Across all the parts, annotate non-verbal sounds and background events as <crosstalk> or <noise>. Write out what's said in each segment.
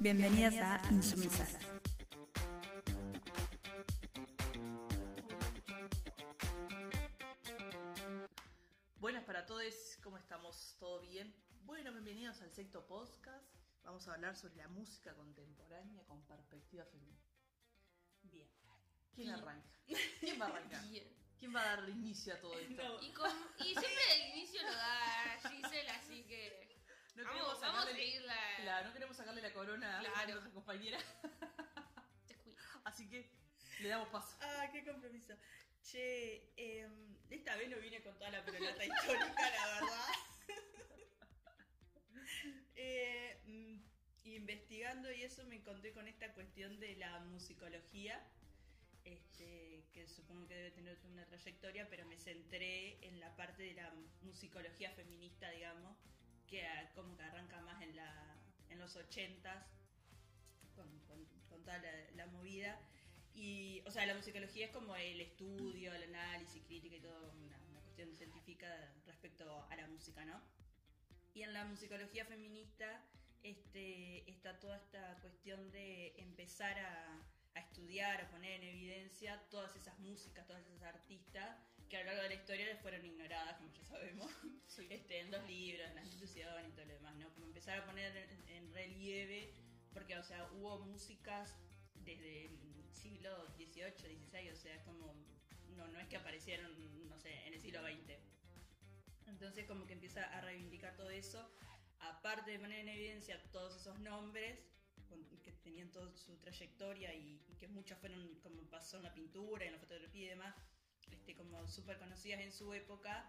Bienvenidas a Insumisas. Buenas para todos, ¿cómo estamos? ¿Todo bien? Bueno, bienvenidos al sexto podcast. Vamos a hablar sobre la música contemporánea con perspectiva femenina. Bien. ¿Quién Bien. arranca? ¿Quién va a arrancar? <laughs> Bien. ¿Quién va a dar inicio a todo <laughs> esto? Y, con- y siempre el inicio lo da Giselle, así que. No vamos, queremos vamos a sacarle- seguirla. Claro, no queremos sacarle la corona a nuestra compañera, <laughs> así que le damos paso. Ah, qué compromiso. Che, em, esta vez no vine con toda la pelota histórica, la verdad. <laughs> Eh, mm, investigando y eso me encontré con esta cuestión de la musicología, este, que supongo que debe tener una trayectoria, pero me centré en la parte de la musicología feminista, digamos, que ah, como que arranca más en, la, en los ochentas, con, con- con toda la, la movida. Y, o sea, la musicología es como el estudio, el análisis, crítica y todo, una, una cuestión científica respecto a la música, ¿no? Y en la musicología feminista este, está toda esta cuestión de empezar a, a estudiar, a poner en evidencia todas esas músicas, todas esas artistas que a lo largo de la historia les fueron ignoradas, como ya sabemos, Sí. este, en los libros, en las instituciones y todo lo empezar a poner en, relieve, porque, o sea, hubo músicas desde el siglo XVIII, XVI, o sea, es como, no, no es que aparecieron, no sé, en el siglo XX. Entonces como que empieza a reivindicar todo eso, aparte de poner en evidencia todos esos nombres que tenían toda su trayectoria y, y que muchas fueron como pasó en la pintura, en la fotografía y demás, este, como súper conocidas en su época.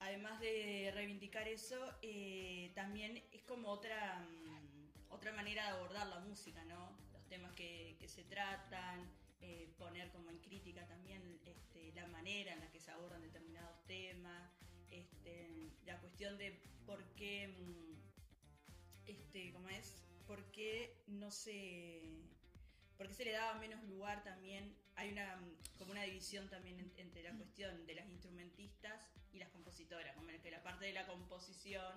Además de reivindicar eso, eh, también es como otra, mm, otra manera de abordar la música, ¿no? Los temas que, se tratan, eh, poner como en crítica también este, la manera en la que se abordan determinados temas, este, la cuestión de por qué, mm, este, ¿cómo es? ¿Por qué no se... ¿Por qué se le daba menos lugar también? Hay una mm, como una división también en- entre la cuestión de las instrumentistas y las compositoras, como en que la parte de la composición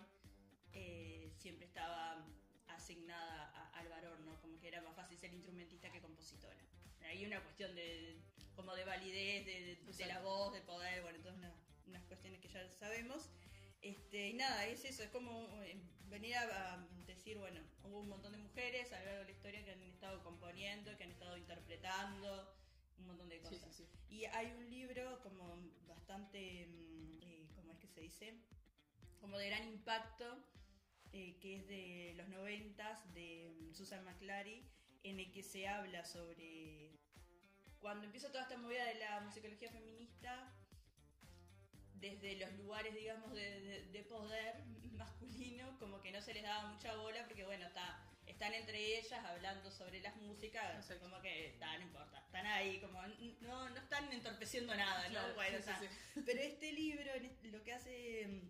eh, siempre estaba asignada a- al varón, ¿no? Como que era más fácil ser instrumentista que compositora. Hay una cuestión de como de validez, de, de- de la voz, de poder, bueno, todas una- unas cuestiones que ya sabemos. Este, y nada, es eso, es como eh, venir a, a decir, bueno, hubo un montón de mujeres a lo largo de la historia que han estado componiendo, que han estado interpretando, un montón de Sí, cosas. sí, sí. Y hay un libro como bastante, se dice? Como de gran impacto, eh, que es de los noventas, de mm, Susan McClary, en el que se habla sobre cuando empieza toda esta movida de la musicología feminista, desde los lugares, digamos, de, de- de poder <laughs> masculino, como que no se les daba mucha bola, porque bueno, está, están entre ellas hablando sobre las músicas, Exacto. como que no importa, están ahí, como no, no están entorpeciendo nada, ¿no? Claro, Bueno, sí, sí, o sea, sí. Pero este libro, lo que hace mm,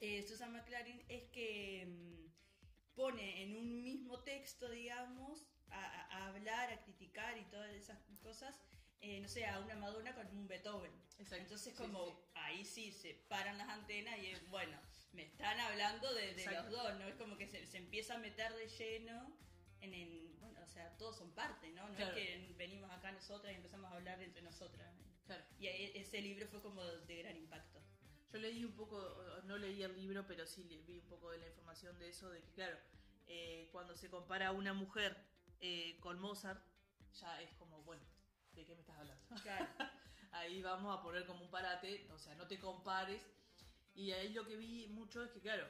eh, Susan McLaren es que mm, pone en un mismo texto, digamos, a hablar, a criticar y todas esas cosas, eh, no sé, a una Madonna con un Beethoven. Exacto. Entonces, como sí, sí. ahí sí se paran las antenas y es, bueno, me están hablando de, de los dos, ¿no? Es como que se, se empieza a meter de lleno. En, en- bueno, o sea, todos son parte, ¿no? No Claro. es que venimos acá nosotras y empezamos a hablar entre nosotras. Claro. Y ahí- ese libro fue como de gran impacto. Yo leí un poco, no leí el libro, pero sí vi un poco de la información de eso, de que claro, eh, cuando se compara a una mujer eh, con Mozart, ya es como, bueno, ¿de qué me estás hablando? Claro. <laughs> ahí vamos a poner como un parate, o sea, no te compares. Y ahí lo que vi mucho es que, claro,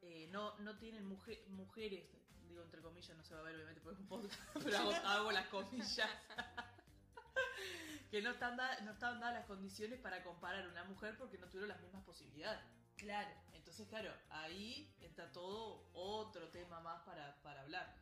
eh, no, no tienen muje- mujeres, digo entre comillas, no se va a ver obviamente por un podcast, <laughs> pero hago, hago las comillas. <laughs> que no están, da- no estaban dadas las condiciones para comparar a una mujer porque no tuvieron las mismas posibilidades. Claro. Entonces, claro, ahí está todo otro tema más para, para hablar.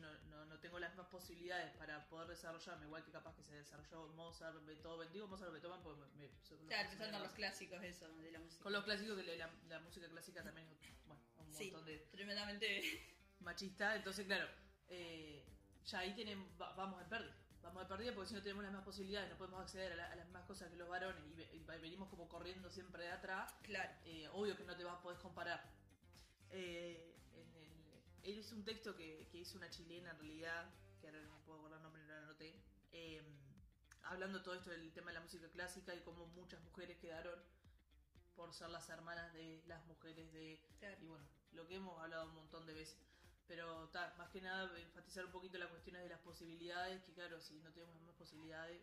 No, no, no tengo las mismas posibilidades para poder desarrollarme, igual que capaz que se desarrolló Mozart, Beethoven. Digo Mozart, Beethoven porque me, Claro, empezando con los más. clásicos eso, de la música. Con los clásicos, que la, la música clásica también es bueno, un Sí, montón de tremendamente... <laughs> machista. Entonces, claro, eh, ya ahí tienen, va- vamos en pérdida. Vamos de pérdida porque si no tenemos las mismas posibilidades, no podemos acceder a, la- a las mismas cosas que los varones y, ve- y venimos como corriendo siempre de atrás. Claro. Eh, obvio que no te vas a poder comparar. Eh, en, el- es un texto que, que hizo una chilena en realidad, que ahora no puedo acordar el nombre, no lo anoté, eh, hablando todo esto del tema de la música clásica y cómo muchas mujeres quedaron por ser las hermanas de las mujeres de... Claro. Y bueno, lo que hemos hablado un montón de veces. Pero ta, más que nada enfatizar un poquito las cuestiones de las posibilidades, que claro, si no tenemos más posibilidades,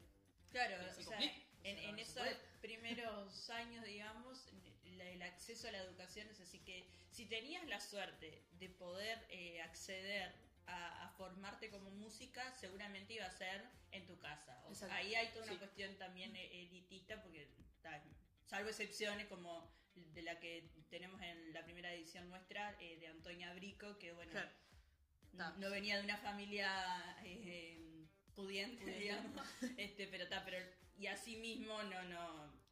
Claro, que o se sea, en, O sea, en no esos primeros años, digamos, el acceso a la educación es así que si tenías la suerte de poder eh, acceder a, a formarte como música, seguramente iba a ser en tu casa. O sea, ahí hay toda una Sí. cuestión también eh, elitista, porque ta, salvo excepciones como de la que tenemos en la primera edición nuestra eh, de Antonia Brico, que bueno, Claro. no, no venía de una familia eh, pudiente, Pudiente. digamos, <laughs> este, pero está, pero y así mismo no, no,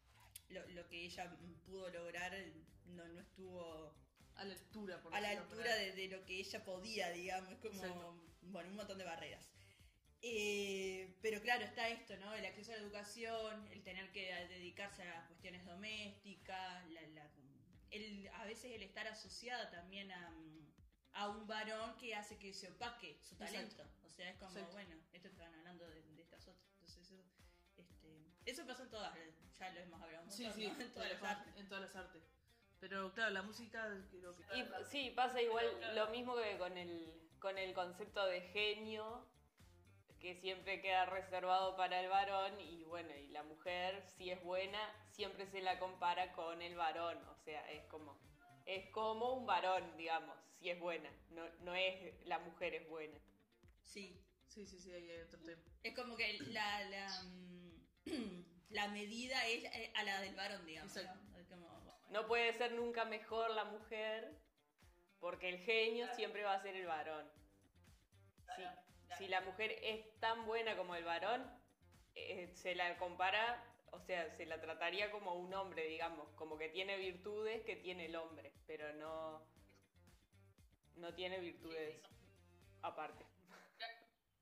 lo, lo que ella pudo lograr no, no estuvo a la altura, por a la altura de, de lo que ella podía, digamos, como, Exacto. bueno, un montón de barreras. Eh, pero claro, está esto, ¿no? El acceso a la educación, el tener que dedicarse a cuestiones domésticas, la, la- el, a veces el estar asociada también a, a un varón que hace que se opaque su Exacto. talento. O sea, es como, Exacto. bueno, esto estaban hablando de, de estas otras. Entonces, eso, este, eso pasó en todas, ya lo hemos hablado un Sí, sí, ¿no? en todas las artes. en todas las artes. Pero claro, la música creo que... Y sí, pasa igual lo mismo que con el, con el concepto de genio, que siempre queda reservado para el varón, y bueno, y la mujer, si es buena, siempre se la compara con el varón, o sea, es como, es como un varón, digamos, si es buena, no, no es la mujer es buena. Sí, Sí, sí, sí, ahí hay otro tema. Es como que la, la, mm, <clears throat> la medida es eh, a la del varón, digamos. ¿no? No puede ser nunca mejor la mujer, porque el genio siempre va a ser el varón. Si, si la mujer es tan buena como el varón, eh, se la compara, o sea, se la trataría como un hombre, digamos, como que tiene virtudes que tiene el hombre, pero no, no tiene virtudes aparte.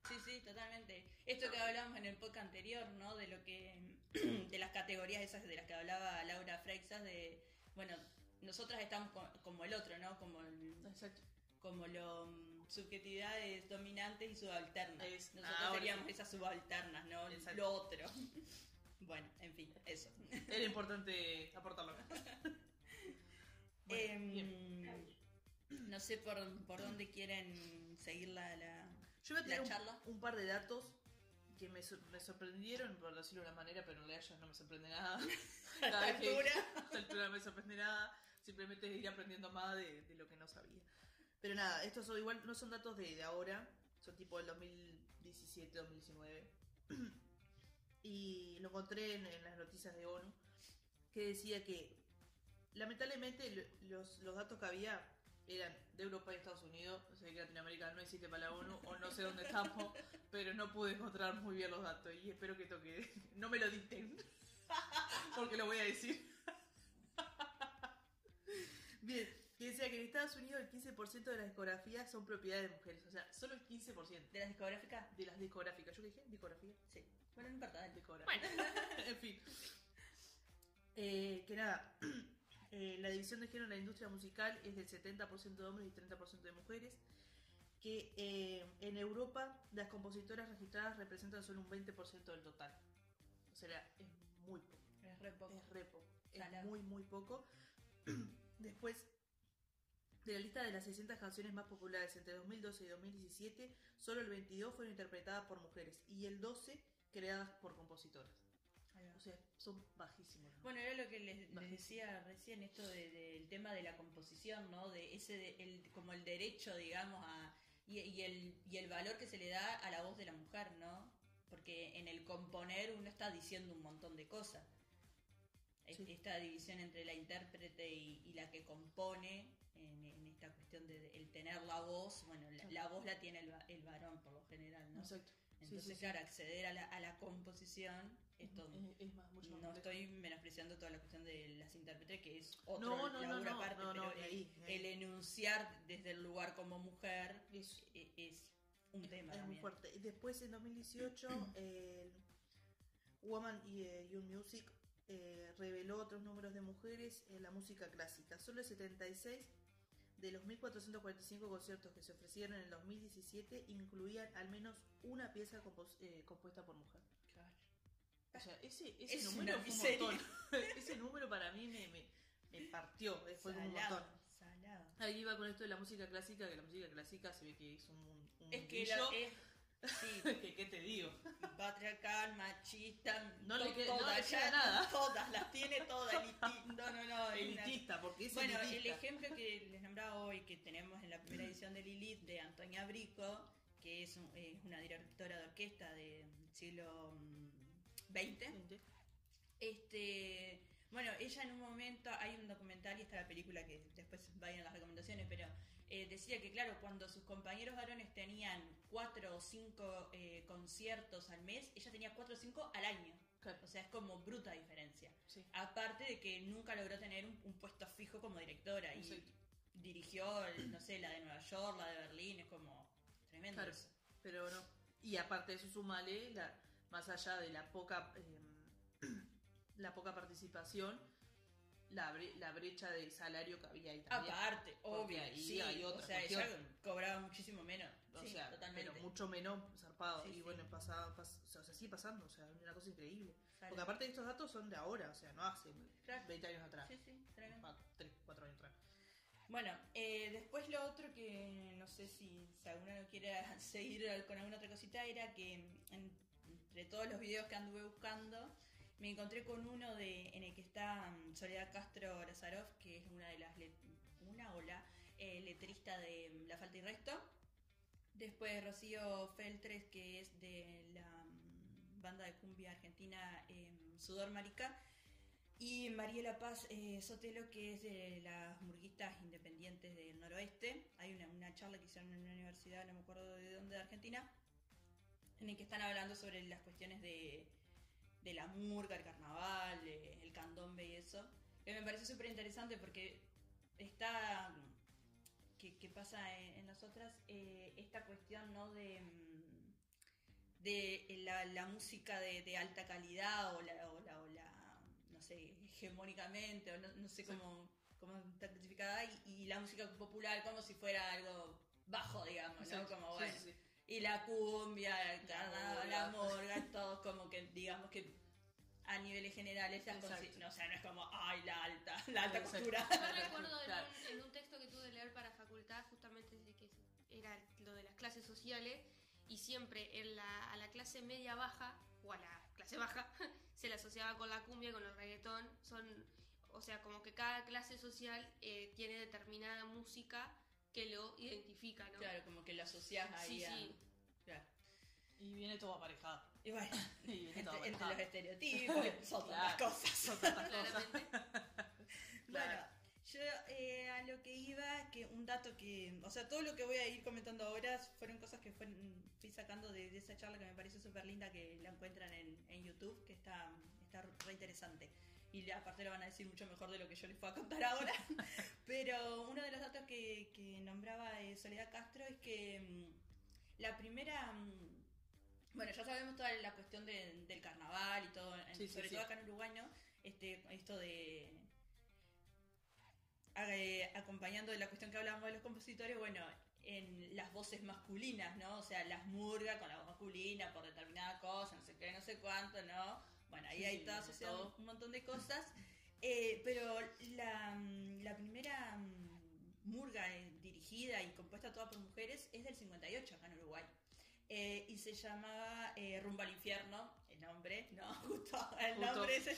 Sí, sí, totalmente. Esto que hablamos en el podcast anterior, ¿no? De lo que. <clears throat> de las categorías esas de las que hablaba Laura Freixas, de. Bueno, nosotras estamos co- como el otro, ¿no? Como el- Exacto. como lo mm, subjetividades dominantes y subalternas. Es- Nosotros ahora seríamos esas subalternas, ¿no? Exacto. Lo otro. <laughs> bueno, en fin, eso. <laughs> Era importante aportarlo. <laughs> Bueno, Em, no sé por, por dónde quieren seguir la, la- Yo voy a la tener charla. un, un par de datos que me, sor- me sorprendieron, por decirlo de una manera, pero en realidad no me sorprende nada. <laughs> a Cada la vez que- a esta altura no me sorprende nada. Simplemente ir aprendiendo más de, de lo que no sabía. Pero nada, estos son igual no son datos de, de ahora, son tipo del 2017, 2019. <clears throat> y lo encontré en, en las noticias de ONU, que decía que lamentablemente lo- los, los datos que había eran de Europa y Estados Unidos, o sea que Latinoamérica no existe para la ONU, o no sé dónde estamos, <laughs> pero no pude encontrar muy bien los datos y espero que toque, no me lo dicten, <laughs> porque lo voy a decir. <laughs> Bien, que decía que en Estados Unidos el 15% de las discografías son propiedad de mujeres, o sea, solo el 15% ¿De las discográficas? de las discográficas. ¿Yo qué dije? ¿Discografía? Sí. Bueno, no importa, dale. Discográfica. en fin. Eh, que nada, <clears throat> eh, la división de género en la industria musical es del 70% de hombres y 30% de mujeres. Que eh, en Europa las compositoras registradas representan solo un 20% del total. O sea, es muy poco. Es re poco. Es re poco. Es muy, muy poco. <clears throat> Después, de la lista de las 600 canciones más populares entre 2012 y 2017, solo el 22 fueron interpretadas por mujeres y el 12 creadas por compositoras. O sea, son bajísimos. ¿no? Bueno, era lo que les, les decía recién, esto de- del tema de la composición, ¿no? De ese, de- el, como el derecho, digamos, a, y, y el, y el valor que se le da a la voz de la mujer, ¿no? Porque en el componer uno está diciendo un montón de cosas. Sí. Esta división entre la intérprete y, y la que compone, en, en esta cuestión de, de- el tener la voz, bueno, la, la voz la tiene el, el varón por lo general, ¿no? Exacto. Entonces, sí, sí. claro, acceder a la, a la composición es todo. Es, es más, mucho más No complejo. estoy menospreciando toda la cuestión de las intérpretes, que es otro No, no, no, no, pero el, ahí, ni ahí. el enunciar desde el lugar como mujer Es- e- es un tema Es muy también. fuerte. Y Después, en 2018, <clears throat> el Woman y eh, Young Music eh, reveló otros números de mujeres en la música clásica. Solo el 76 de los 1.445 conciertos que se ofrecieron en el 2017 incluían al menos una pieza compos- eh, compuesta por mujer. O sea, ese, ese Es número fue un miseria. montón. <laughs> ese número para mí me, me, me partió, eh, fue un montón. salado. Ahí iba con esto de la música clásica, que la música clásica se ve que es un, un Es que la, es, sí, <laughs> que, ¿Qué te digo? patriarcal, machista, No le to- que- no todas, le queda ya nada. <laughs> Todas, las tiene todas. eliti- No, no, no. es una- Elitista, porque es Bueno, el elitista. ejemplo que les nombraba hoy, que tenemos en la primera edición de Lilith, de Antonia Brico, que es, un- es una directora de orquesta del siglo XX. Gente. Este, bueno, ella en un momento, hay un documental y está la película que después vayan las recomendaciones, pero eh, decía que claro, cuando sus compañeros varones tenían cuatro o cinco eh, conciertos al mes, ella tenía cuatro o cinco al año. Claro. O sea, es como bruta diferencia. Sí. Aparte de que nunca logró tener un, un puesto fijo como directora y dirigió, no sé, la de Nueva York, la de Berlín, es como tremendo. Claro. eso. Pero no. Y aparte de eso, sumale, la, más allá de la poca eh, la poca participación, la, bre- la brecha de salario que había ahí también. Aparte, obvio, ahí sí, hay o otra sea, cuestión. ella cobraba muchísimo menos. O sí, sea, totalmente. pero mucho menos zarpado. Sí, y bueno, pasaba, pas- o sea, sigue pasando, o sea, es una cosa increíble. Sale. Porque aparte estos datos son de ahora, o sea, no hace Claro. 20 años atrás. Sí, sí, tremendo. Ah, 3, 4 años atrás. Bueno, eh, después lo otro que no sé si, si alguno no quiere <laughs> seguir con alguna otra cosita era que en- entre todos los videos que anduve buscando me encontré con uno de en el que está mm, Soledad Castro Lazarov, que es una de las una o eh, letrista de mm, La Falta y Resto. Después Rocío Feltres, que es de la mm, banda de cumbia argentina em, Sudor Marica. Y Mariela Paz eh, Sotelo, que es de las murguistas independientes del noroeste. Hay una, una charla que hicieron en una universidad, no me acuerdo de dónde, de Argentina, en el que están hablando sobre las cuestiones de, de la murga, el carnaval, eh, el candombe y eso. Que me parece súper interesante porque está, que, que pasa en, en las otras, eh, esta cuestión ¿no? de, mm, de la, la música de, de alta calidad o la, o la, o la, no sé, hegemónicamente, o no, no sé cómo, cómo está clasificada, y, y la música popular como si fuera algo bajo, digamos, ¿no? Como, Sí, bueno, sí, sí. Y la cumbia, el La carnaval, la morga. morga, todo como que, digamos que a niveles generales, las no, o sea, no es como, ay, la alta, la alta Exacto. costura. Yo <laughs> recuerdo en, Claro. un, en un texto que tuve que leer para facultad, justamente de que era lo de las clases sociales, y siempre en la, a la clase media baja, o a la clase baja, <laughs> se la asociaba con la cumbia, con el reggaetón. Son, o sea, como que cada clase social eh, tiene determinada música que lo identifica, ¿no? Claro, como que lo asocias ahí Sí, a... sí. Claro. Y viene todo aparejado. Y bueno, <laughs> Y viene todo entre, los estereotipos, <laughs> son Claro. cosas. Son tantas <laughs> cosas. Claramente. Bueno, yo eh, a lo que iba, que un dato que, o sea, todo lo que voy a ir comentando ahora fueron cosas que fueron, fui sacando de, de esa charla que me pareció súper linda, que la encuentran en, en YouTube, que está, está re interesante. Y aparte lo van a decir mucho mejor de lo que yo les puedo contar ahora. <laughs> Pero uno de los datos que, que nombraba eh, Soledad Castro es que mm, la primera... mm, bueno, ya sabemos toda la cuestión de- del carnaval y todo, Sí, sí, sobre sí. todo acá en Uruguay, ¿no? Este, esto de eh, acompañando de la cuestión que hablábamos de los compositores, bueno, en las voces masculinas, ¿no? O sea, las murgas con la voz masculina por determinada cosa, no sé qué, no sé cuánto, ¿no? Bueno, ahí hay todo asociado un montón de cosas. Eh, pero la, mm, la primera mm, murga eh, dirigida y compuesta toda por mujeres es del 58 acá en Uruguay. Eh, y se llamaba eh, Rumbo al Infierno, el nombre, ¿no? <laughs> Justo el Justo, nombre ese.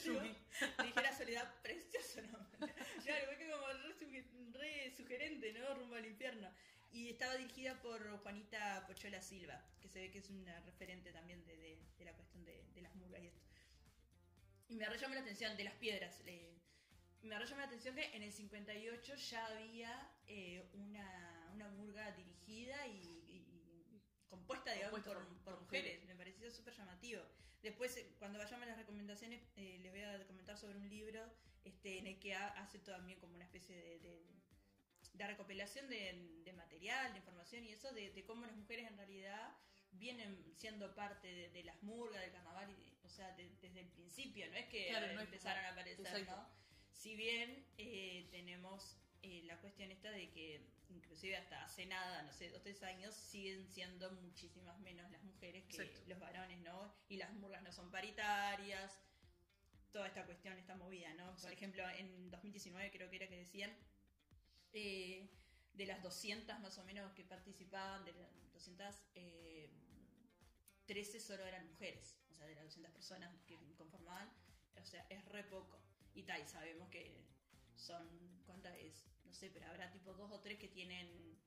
Ligera Soledad, precioso nombre. <laughs> Claro, fue como re, re sugerente, ¿no? Rumbo al infierno. Y estaba dirigida por Juanita Pochola Silva, que se ve que es una referente también de, de- de la cuestión de, de las murgas y esto. Y me llamó la atención de las piedras. eh, me llamó la atención que en el 58 ya había eh, una, una murga dirigida y, y- y compuesta, digamos, por, por- por por mujeres. Me pareció súper llamativo. Después, eh, cuando vayamos a las recomendaciones, eh, les voy a comentar sobre un libro este, en el que ha- hace también como una especie de, de- de recopilación de, de material, de información y eso, de, de cómo las mujeres en realidad vienen siendo parte de, de las murgas, del carnaval, y, o sea, de- desde el principio, no es que Claro, no empezaron a aparecer, exacto. ¿no? Si bien eh, tenemos eh, la cuestión esta de que inclusive hasta hace nada, no sé, dos, tres años, siguen siendo muchísimas menos las mujeres que Exacto. los varones, ¿no? Y las murgas no son paritarias, toda esta cuestión, esta movida, ¿no? Por ejemplo, en 2019 creo que era que decían, eh, de las 200 más o menos que participaban, de las 200, eh, 13 solo eran mujeres, o sea, de las 200 personas que conformaban, o sea, es re poco. Y tal, sabemos que son, ¿cuántas es? No sé, pero habrá tipo dos o tres que tienen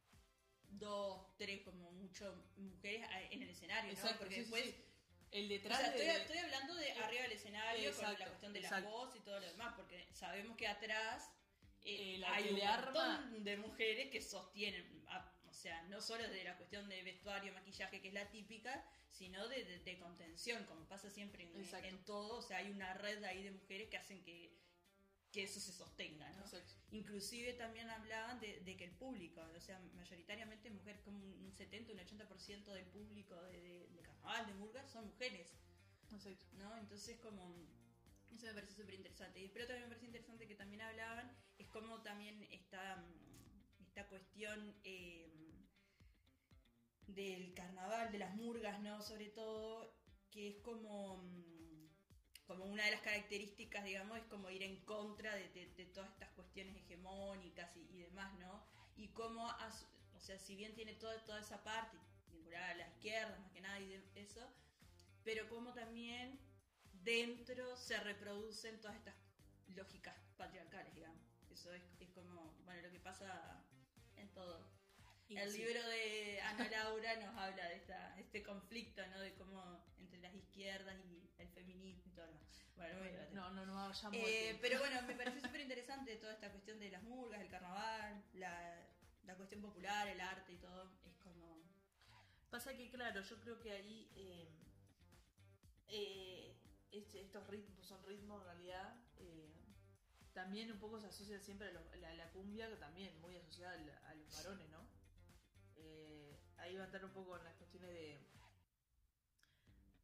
dos, tres como mucho mujeres en el escenario, ¿no? Exacto, Porque sí, después sí. El o detrás sea, estoy, de- estoy hablando de arriba del escenario con Exacto, la cuestión de la voz y todo lo demás, porque sabemos que atrás eh, Eh, la hay un arma- montón de mujeres que sostienen, a- o sea, no solo de la cuestión de vestuario, maquillaje, que es la típica, sino de, de- de contención, como pasa siempre en, en todo, o sea, hay una red ahí de mujeres que hacen que, que eso se sostenga, ¿no? Inclusive también hablaban de, de que el público, o sea, mayoritariamente mujeres, como un 70, un 80% del público de, carnaval, de murgas, son mujeres. Exacto. ¿no? Entonces como eso me parece súper interesante. Y pero también me parece interesante que también hablaban, es como también esta, mm, esta cuestión eh, del carnaval, de las murgas, ¿no? Sobre todo, que es como, mm, como una de las características, digamos, es como ir en contra de, todas estas cuestiones hegemónicas y, demás, ¿no? Y cómo, o sea, si bien tiene toda, toda esa parte vinculada a la izquierda, más que nada, y eso, pero como también dentro se reproducen todas estas lógicas patriarcales, digamos. Eso es, es como, bueno, lo que pasa en todo. Y el sí. libro de Ana Laura nos habla de esta, este conflicto, ¿no? De cómo entre las izquierdas y el feminismo y todo lo demás. Bueno, no. No, no, no. Eh, pero bueno, me <laughs> pareció súper interesante toda esta cuestión de las murgas, el carnaval, la, la cuestión popular, el arte y todo. Es como... Pasa que, claro, yo creo que ahí eh, eh, este- estos ritmos son ritmos en realidad. eh, también un poco se asocia siempre a, los- la, la cumbia, que también muy asociada a, la- a los varones, ¿no? Ahí va a entrar un poco en las cuestiones de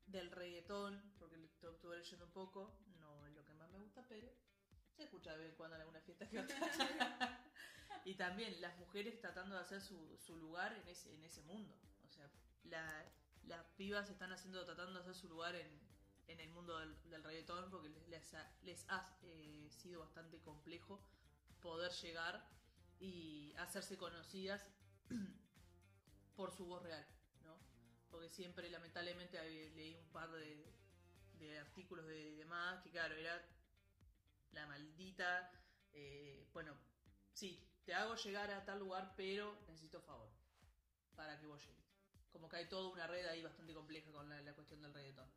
del reggaetón, porque lo estu- estuve leyendo un poco, no es lo que más me gusta, pero se escucha de vez en cuando en alguna fiesta que otra. <laughs> y también las mujeres tratando de hacer su, su lugar en ese, en ese mundo. O sea, la- las pibas están haciendo, tratando de hacer su lugar en, en el mundo del, del reggaetón porque les, les ha, eh, sido bastante complejo poder llegar y hacerse conocidas <clears throat> por su voz real, ¿no? Porque siempre, lamentablemente, leí un par de, de artículos de demás que, claro, era la maldita, eh, bueno, sí, te hago llegar a tal lugar, pero necesito favor para que vos llegues. Como que hay toda una red ahí bastante compleja con la, la cuestión del reggaetón.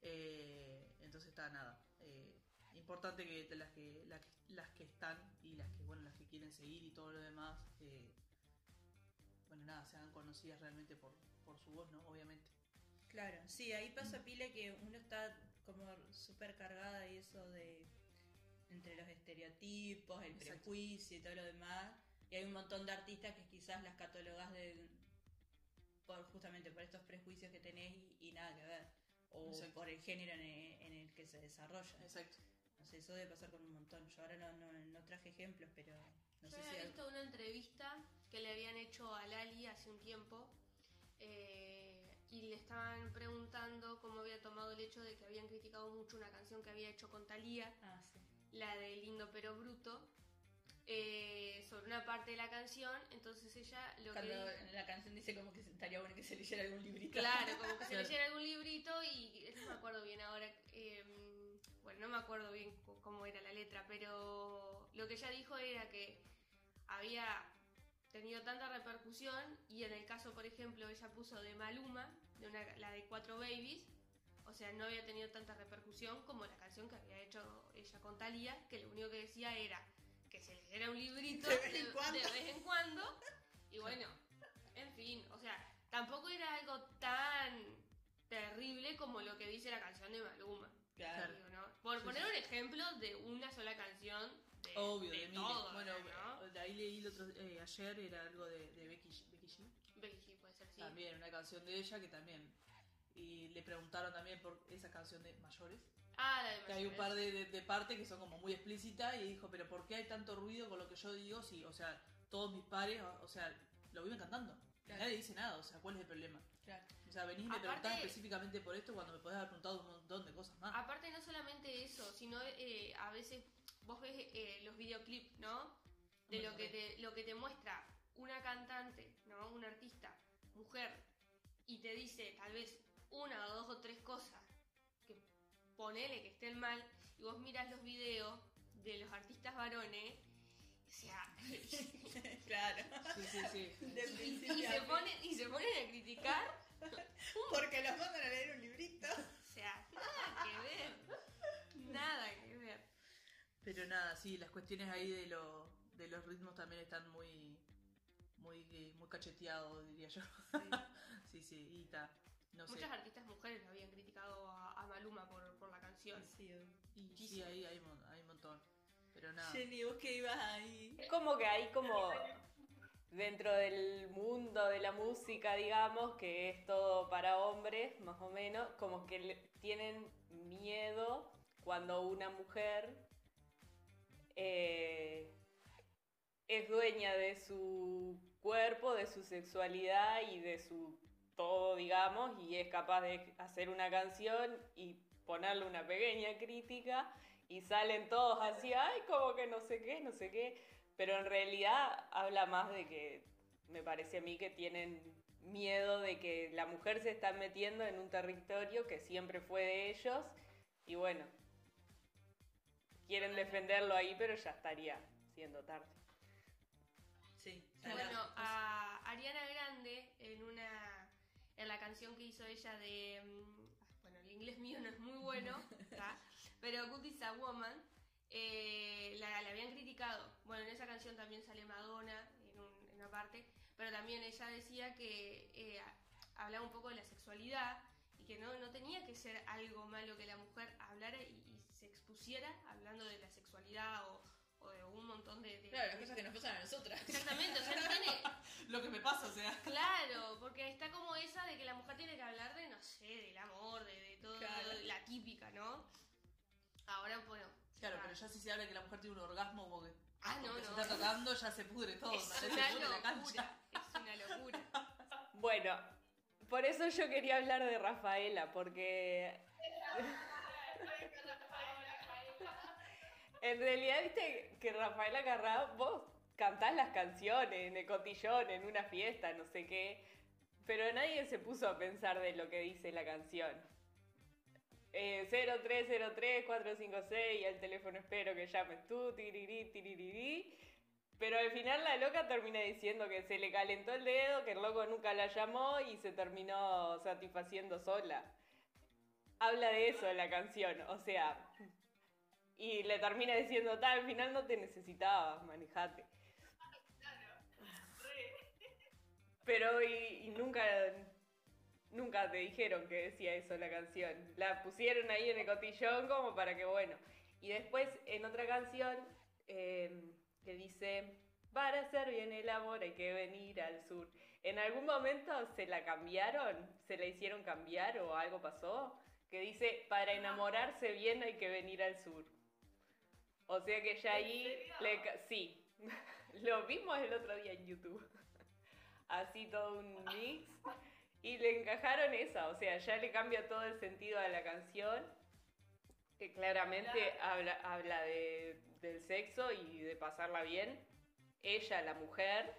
Eh, entonces está nada. eh, importante que de las que, las que las que están y las que bueno las que quieren seguir y todo lo demás eh, bueno nada se hagan conocidas realmente por, por su voz, ¿no? Obviamente. Claro, sí, ahí pasa pila que uno está como súper cargada y eso de entre los estereotipos, el Exacto. prejuicio y todo lo demás. Y hay un montón de artistas que quizás las catalogas de por justamente por estos prejuicios que tenés y, y nada que ver. O Exacto. por el género en el, en el que se desarrolla. Exacto. No sé, eso debe pasar con un montón. Yo ahora no, no, no traje ejemplos, pero no Yo sé si... había visto una entrevista que le habían hecho a Lali hace un tiempo eh, y le estaban preguntando cómo había tomado el hecho de que habían criticado mucho una canción que había hecho con Thalía, Ah, sí. la de Lindo pero Bruto, eh, sobre una parte de la canción. Entonces ella lo Cuando que dijo- la canción dice como que estaría bueno que se leyera algún librito. Claro, como que se <laughs> leyera algún librito y no me acuerdo bien ahora. eh, bueno, no me acuerdo bien cómo era la letra, pero lo que ella dijo era que había tenido tanta repercusión y en el caso, por ejemplo, ella puso de Maluma, de una, la de Cuatro Babies, o sea, no había tenido tanta repercusión como la canción que había hecho ella con Thalía, que lo único que decía era que se leyera un librito <laughs> De vez en cuando. de vez en cuando y bueno, en fin, o sea, tampoco era algo tan terrible como lo que dice la canción de Maluma. Claro. digo, ¿no? Por Sí, poner sí. un ejemplo de una sola canción de, Obvio, de de, todo, Bueno, ¿no? de ahí leí el otro, eh, ayer era algo de, de Becky, Becky G. Becky G puede ser, sí. También, una canción de ella que también. Y le preguntaron también por esa canción de mayores. Ah, la de Que hay un par de, de, de partes que son como muy explícitas y dijo, pero ¿por qué hay tanto ruido con lo que yo digo? Si, o sea, todos mis pares, o sea, lo viven cantando. Claro. Nadie dice nada, o sea, ¿cuál es el problema? Claro. Sea, venís y me preguntás específicamente por esto cuando me podés haber preguntado un montón de cosas más. Aparte no solamente eso, sino eh, a veces vos ves eh, los videoclips, ¿no? De lo que, te, lo que te muestra una cantante, ¿no? Una artista, mujer, y te dice tal vez una o dos o tres cosas que ponele que estén mal, y vos miras los videos de los artistas varones, o sea, <laughs> <laughs> claro. Sí, sí, sí. Y, se ponen, y se ponen a criticar, <laughs> Porque los mandan a leer un librito. o sea, nada que ver, nada que ver. Pero nada, sí, las cuestiones ahí de, lo, de los ritmos también están muy, muy, muy cacheteados, diría yo. Sí, <laughs> sí, y está. No sé. Muchas artistas mujeres habían criticado a, a Maluma por, por la canción. Sí, Y sí, ahí hay, hay un montón. Pero nada. Jenny, vos que ibas ahí. Es como que hay como dentro del mundo de la música, digamos, que es todo para hombres, más o menos, como que tienen miedo cuando una mujer eh, es dueña de su cuerpo, de su sexualidad y de su todo, digamos, y es capaz de hacer una canción y ponerle una pequeña crítica y salen todos así, ay, como que no sé qué, no sé qué, pero en realidad habla más de que me parece a mí que tienen miedo de que la mujer se está metiendo en un territorio que siempre fue de ellos y bueno, quieren defenderlo ahí, pero ya estaría siendo tarde. Sí, Bueno, a Ariana Grande, en una en la canción que hizo ella de. mm, Bueno, el inglés mío no es muy bueno, <laughs> ¿tá? pero Good is a Woman, eh, la, la habían criticado. Bueno, en esa canción también sale Madonna en, un- en una parte, pero también ella decía que eh, hablaba un poco de la sexualidad y que no, no tenía que ser algo malo que la mujer hablara y, y se expusiera hablando de la sexualidad o, o de un montón de. de- Claro, las de- cosas que nos pasan a nosotras. Exactamente, o sea, no tiene. <laughs> Lo que me pasa, o sea. Claro, porque está como esa de que la mujer tiene que hablar de, no sé, del amor, de, de todo, Claro. la típica, ¿no? Ahora, bueno. Claro, pero ya si se habla que la mujer tiene un orgasmo porque, Ah, no, porque se no. está tocando, ya se pudre todo. Es una se pudre la cancha. locura, es una locura. <laughs> Bueno, por eso yo quería hablar de Rafaela, porque <laughs> en realidad, viste que Rafaela Carrá, vos cantás las canciones en el cotillón, en una fiesta, no sé qué, pero nadie se puso a pensar de lo que dice la canción. Eh, 0303-456 y el teléfono espero que llames tú, tirirí, tirirí. Pero al final la loca termina diciendo que se le calentó el dedo, que el loco nunca la llamó y se terminó satisfaciendo sola. Habla de eso la canción, o sea, y le termina diciendo, tal, al final no te necesitaba, manejate. Pero y, y nunca, nunca te dijeron que decía eso la canción. La pusieron ahí en el cotillón como para que, bueno. Y después en otra canción eh, que dice, para hacer bien el amor hay que venir al sur. ¿En algún momento se la cambiaron? ¿Se la hicieron cambiar o algo pasó? Que dice, para enamorarse bien hay que venir al sur. O sea que ya ahí, le sí, <laughs> lo vimos el otro día en YouTube. <laughs> Así todo un mix. <laughs> Y le encajaron esa, o sea, ya le cambia todo el sentido a la canción. Que claramente habla, habla de, del sexo y de pasarla bien. Ella, la mujer.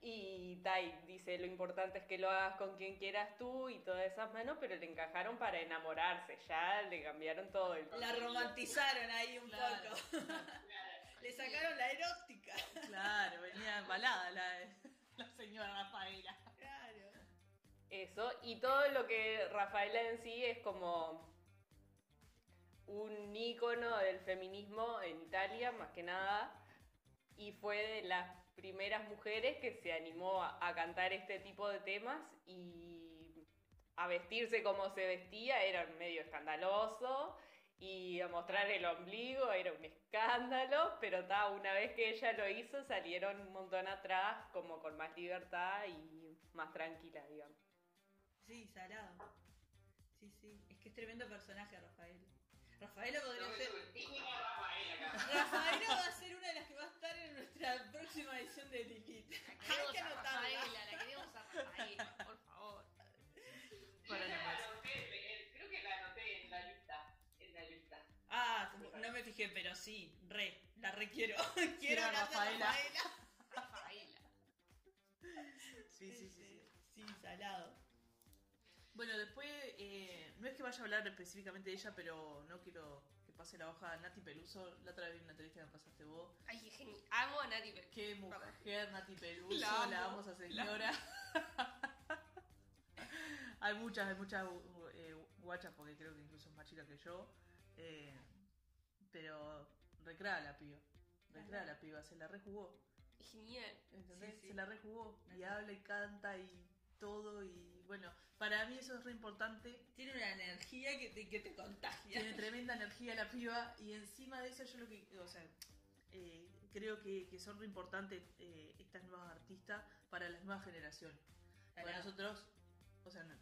Y Tai dice, lo importante es que lo hagas con quien quieras tú y todas esas manos, pero le encajaron para enamorarse, ya le cambiaron todo el... La romantizaron ahí un Claro. poco. <laughs> Le sacaron la erótica. Claro, venía embalada la, la señora Rafaela. Eso, y todo lo que Rafaela en sí es como un ícono del feminismo en Italia, más que nada, y fue de las primeras mujeres que se animó a, a cantar este tipo de temas y a vestirse como se vestía, era medio escandaloso, y a mostrar el ombligo era un escándalo, pero ta, una vez que ella lo hizo salieron un montón atrás como con más libertad y más tranquila, digamos. Sí, salado. Sí, sí. Es Qué tremendo personaje, Rafael. Rafaela podría No ser. Rafael acá. Rafaela va a ser una de las que va a estar en nuestra próxima edición de Lilith. La Hay que a anotarla. Rafaela, la queremos a Rafaela, por favor. Que la anoté, creo que la anoté en la lista. En la lista. Ah, no me fijé, pero sí, re, la requiero. Quiero <laughs> Quiero a Rafaela. Rafaela. Rafaela. Sí, sí, sí. sí. Sí, salado. Bueno, después, eh, no es que vaya a hablar específicamente de ella, pero no quiero que pase la hoja a Nati Peluso. La otra vez vi una entrevista que me pasaste vos. Ay, qué genial. Amo a Nati Peluso. Qué mujer, Nati Peluso, La la, amo, vamos a señora. <laughs> hay muchas, hay muchas eh, guachas, porque creo que incluso es más chica que yo. eh, pero recrea la piba. Recrea la piba, se la rejugó. Genial. ¿Entendés? Sí, sí. Se la rejugó. Y habla y canta y todo. Y bueno, para mí eso es re importante. Tiene una energía que te, que te contagia. Tiene tremenda energía la piba. Y encima de eso, yo lo que. O sea, eh, creo que, que son re importantes eh, estas nuevas artistas para las nuevas generaciones. Para nosotros. O sea, no.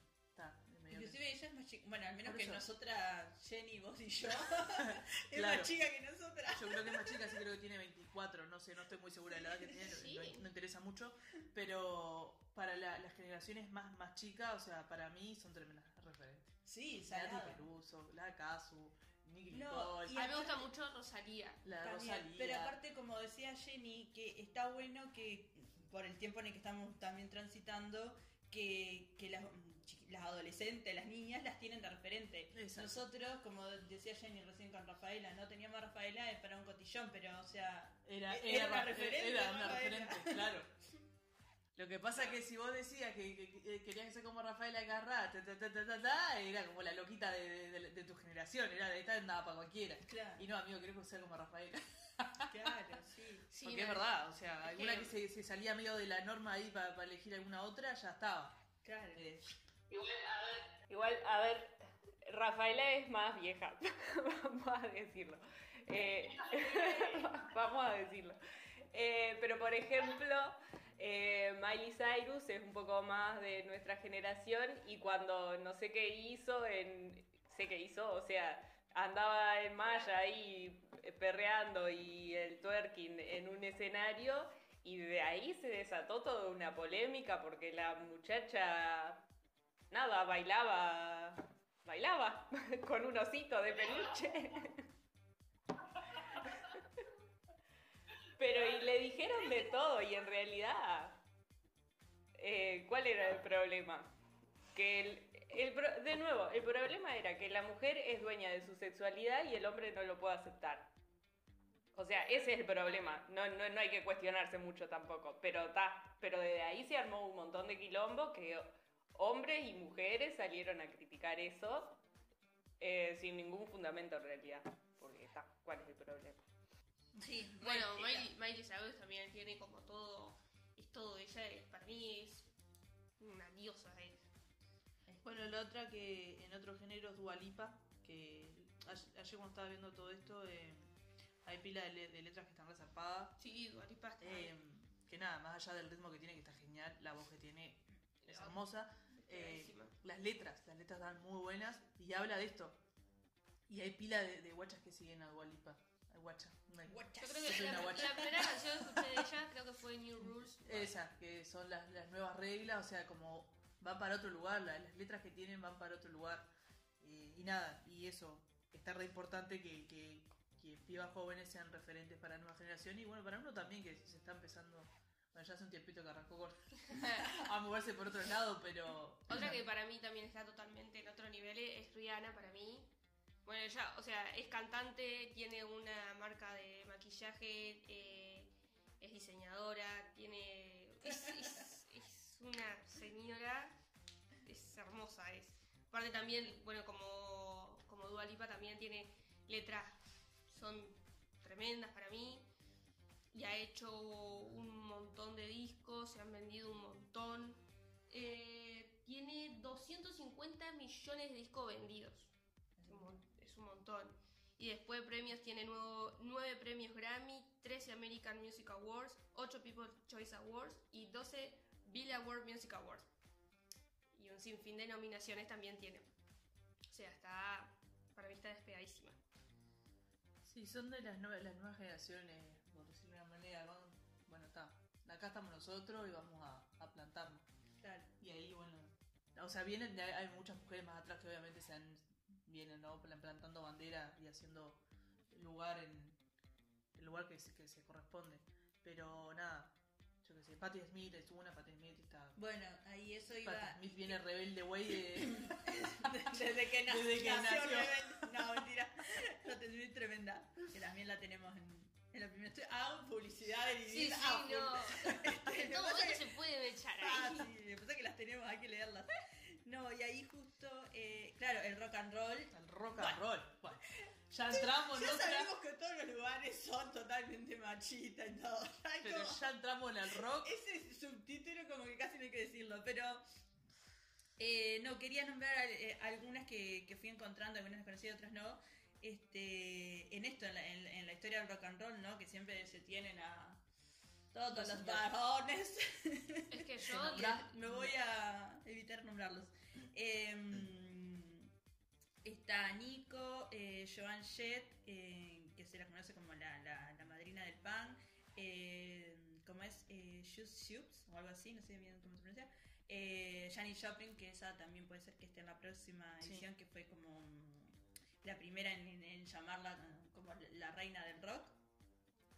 Inclusive ella es más chica, bueno, al menos que nosotras, Jenny, vos y yo, <laughs> es Claro. más chica que nosotras. Yo creo que es más chica, sí creo que tiene 24, no sé, no estoy muy segura de la edad que tiene, no- Sí. no, no interesa mucho, pero para la- las generaciones más, más chicas, o sea, para mí son tremendas referentes. Sí, Nati. Peluso, la Casu, Nicky No, Nicole, y A mí me gusta mucho Rosalía. la También, Rosalía. Pero aparte, como decía Jenny, que está bueno que por el tiempo en el que estamos también transitando, que, que las, las adolescentes, las niñas, las tienen de referente. Exacto. Nosotros, como decía Jenny recién con Rafaela, no teníamos a Rafaela eh, para un cotillón, pero o sea, Era, Era era, una referente, era una referente, claro. Lo que pasa es que si vos decías que, que- que querías ser como Rafaela Garra, ta, ta, ta, ta, ta, ta, era como la loquita de, de- de- de tu generación, era de esta andaba para cualquiera. claro, Y no, amigo, querés ser como Rafaela. <laughs> claro, sí. Sí, Porque no, es verdad, o sea, alguna que- que se, se salía medio de la norma ahí para elegir alguna otra, ya estaba. Claro. Eh, Igual, a ver, Igual, a ver, Rafaela es más vieja, <laughs> vamos a decirlo. Eh, <laughs> vamos a decirlo. Eh, pero por ejemplo, eh, Miley Cyrus es un poco más de nuestra generación y cuando no sé qué hizo, sé qué hizo, o sea, andaba en malla ahí perreando y el twerking en un escenario y de ahí se desató toda una polémica porque la muchacha nada, bailaba, bailaba <laughs> con un osito de peluche. <laughs> Pero y le dijeron de todo y en realidad, eh, ¿cuál era el problema? Que el, el de nuevo, el problema era que la mujer es dueña de su sexualidad y el hombre no lo puede aceptar. O sea, ese es el problema. No, no, no hay que cuestionarse mucho tampoco. Pero está. Pero desde ahí se armó un montón de quilombo que hombres y mujeres salieron a criticar eso eh, sin ningún fundamento en realidad. Porque está, ¿cuál es el problema? Sí, Bueno, Miley, Miley Cyrus también tiene como todo. Es todo. Ella, es- para mí, es una diosa. Es. Bueno, la otra que en otro género es Dualipa, que ayer cuando estaba viendo todo esto, eh, hay pila de, le- de letras que están resarpadas. Sí, Dua Lipa está. eh, que nada, más allá del ritmo que tiene, que está genial, la voz que tiene es hermosa. Eh, las letras, las letras están muy buenas y habla de esto. Y hay pila de, de guachas que siguen a Dualipa. Hay guachas. no hay-. Yo creo que la, una guacha. la primera canción que escuché de ella creo que fue New Rules. Esas, que son las, las nuevas reglas, o sea, como van para otro lugar, la- las letras que tienen van para otro lugar. Eh, y nada, y eso, está re importante que, que, que pibas jóvenes sean referentes para la nueva generación y bueno, para uno también que se está empezando, bueno, ya hace un tiempito que arrancó con, <laughs> a moverse por otro lado, pero... Otra que para mí también está totalmente en otro nivel es Rihanna para mí. Bueno, ella, o sea, es cantante, tiene una marca de maquillaje, eh, es diseñadora, tiene... Es, es- es una señora, es hermosa, es. Aparte también, bueno, como, como Dua Lipa también tiene letras, son tremendas para mí. Y ha hecho un montón de discos, se han vendido un montón. Eh, tiene 250 millones de discos vendidos. Es un, montón. Y después premios, tiene nuevo, 9 premios Grammy, 13 American Music Awards, 8 People's Choice Awards y 12 Billboard Music Awards. Y un sinfín de nominaciones también tiene. O sea, está, para mí está despegadísima. Sí, son de las nuevas generaciones, ¿no? Bueno, está. Acá estamos nosotros y vamos a, a plantarnos. Claro. Y ahí, bueno. O sea, vienen, de- hay muchas mujeres más atrás que obviamente se han, vienen, ¿no? Plan- Plantando bandera y haciendo lugar en el lugar que se, que se corresponde. Pero nada, yo qué sé, Patti Smith es una, Patti Smith está. Bueno, ahí eso iba. Patti Smith viene rebelde, güey, de. <laughs> Desde que, na- <laughs> Desde que nació. nació. rebelde. No, mentira. Patti Smith tremenda. Que también la tenemos en, en la primera. Estoy hago publicidad de Sí, sí, no. <laughs> Este, todo que- se puede echar Ah, ahí. sí, me pasa que las tenemos, hay que leerlas. No, y ahí justo, eh, claro, el rock and roll. El rock and roll. Bueno, ya entramos <laughs> en Ya sabemos que todos los lugares son totalmente machistas y todo. <laughs> Ay, Pero como- ya entramos en el rock. Ese subtítulo como que casi no hay que decirlo, pero eh, no, quería nombrar eh, algunas que, que fui encontrando, algunas las conocí, otras no. Este, en esto, en la, en- en la historia del rock and roll, ¿no? Que siempre se tienen a todos Los varones. Es que <laughs> yo. Me voy a evitar nombrarlos. Em, está Nico, eh, Joan Jett, eh, que se la conoce como la, la- la madrina del pan. Eh, como es eh, Shoes Shoops o algo así, no sé bien cómo se pronuncia. Eh, Janis Joplin, que esa también puede ser que esté en la próxima Sí. edición, que fue como la primera en, llamarla eh, como la reina del rock.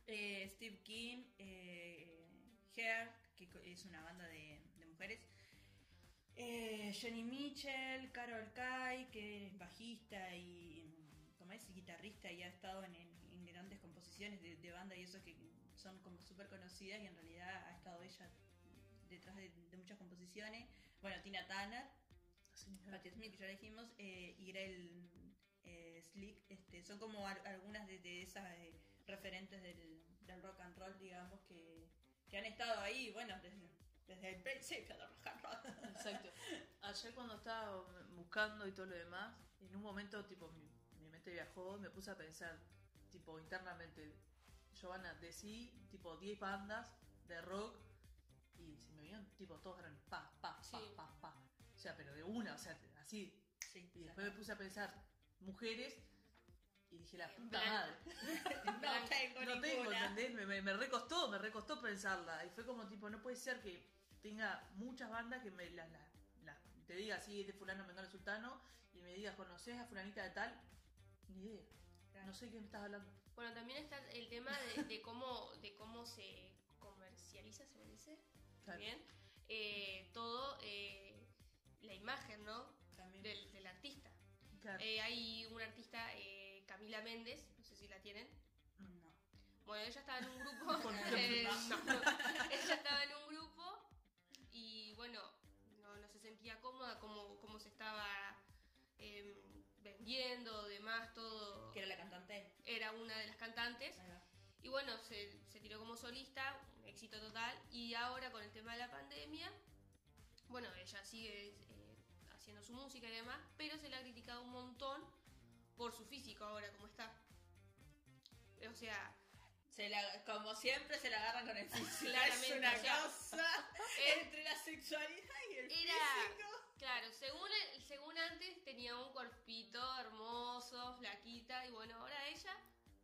Eh, Steve King, eh, que es una banda de, de mujeres. Eh, Johnny Mitchell, Carol Kai, que es bajista y como es guitarrista y ha estado en, en- en grandes composiciones de, de banda y eso que son como súper conocidas y en realidad ha estado ella detrás de, de muchas composiciones. Bueno, Tina Turner, Patti Smith, que ya la dijimos, eh, y Grell eh, Slick, este, son como al- algunas de, de esas eh, referentes del, del rock and roll, digamos, que, que han estado ahí, bueno, desde, desde el principio del rock and roll. <laughs> Exacto. Ayer cuando estaba buscando y todo lo demás, en un momento tipo mi, mi mente viajó y me puse a pensar, tipo internamente, Giovanna, decí tipo 10 bandas de rock y se me vieron tipo todos grandes, pa, pa, pa, Sí. pa, pa. O sea, pero de una, o sea, así. Sí, Y después me puse a pensar, mujeres, y dije, la puta madre. <laughs> no tengo No tengo. ¿entendés? Me, me, me recostó, me recostó pensarla. Y fue como tipo, no puede ser que tenga muchas bandas que me las, las- las- te diga así, este fulano Mengano Sultano, y me digas, ¿conoces a fulanita de tal? Ni idea. No sé de qué me estás hablando. Bueno, también está el tema de, de cómo, de cómo se comercializa, se le dice. Claro. Bien. Eh, todo, eh, la imagen, ¿no? También. Del. Claro. Eh, hay una artista, eh, Camila Méndez, no sé si la tienen. No. Bueno, ella estaba en un grupo. <laughs> Eh, ejemplo. no, no. Ella estaba en un grupo y bueno, no, no se sentía cómoda como, como se estaba em, vendiendo, demás, todo. Que era la cantante. Era una de las cantantes. Y bueno, se, se tiró como solista, un éxito total. Y ahora con el tema de la pandemia, bueno, ella sigue haciendo su música y demás, pero se le ha criticado un montón por su físico ahora, como está. O sea, Se la, como siempre se la agarran con el físico. Claramente, es una o sea, cosa <laughs> entre la sexualidad y el Era- físico. claro, según, el- según antes tenía un cuerpito hermoso, flaquita, y bueno, ahora ella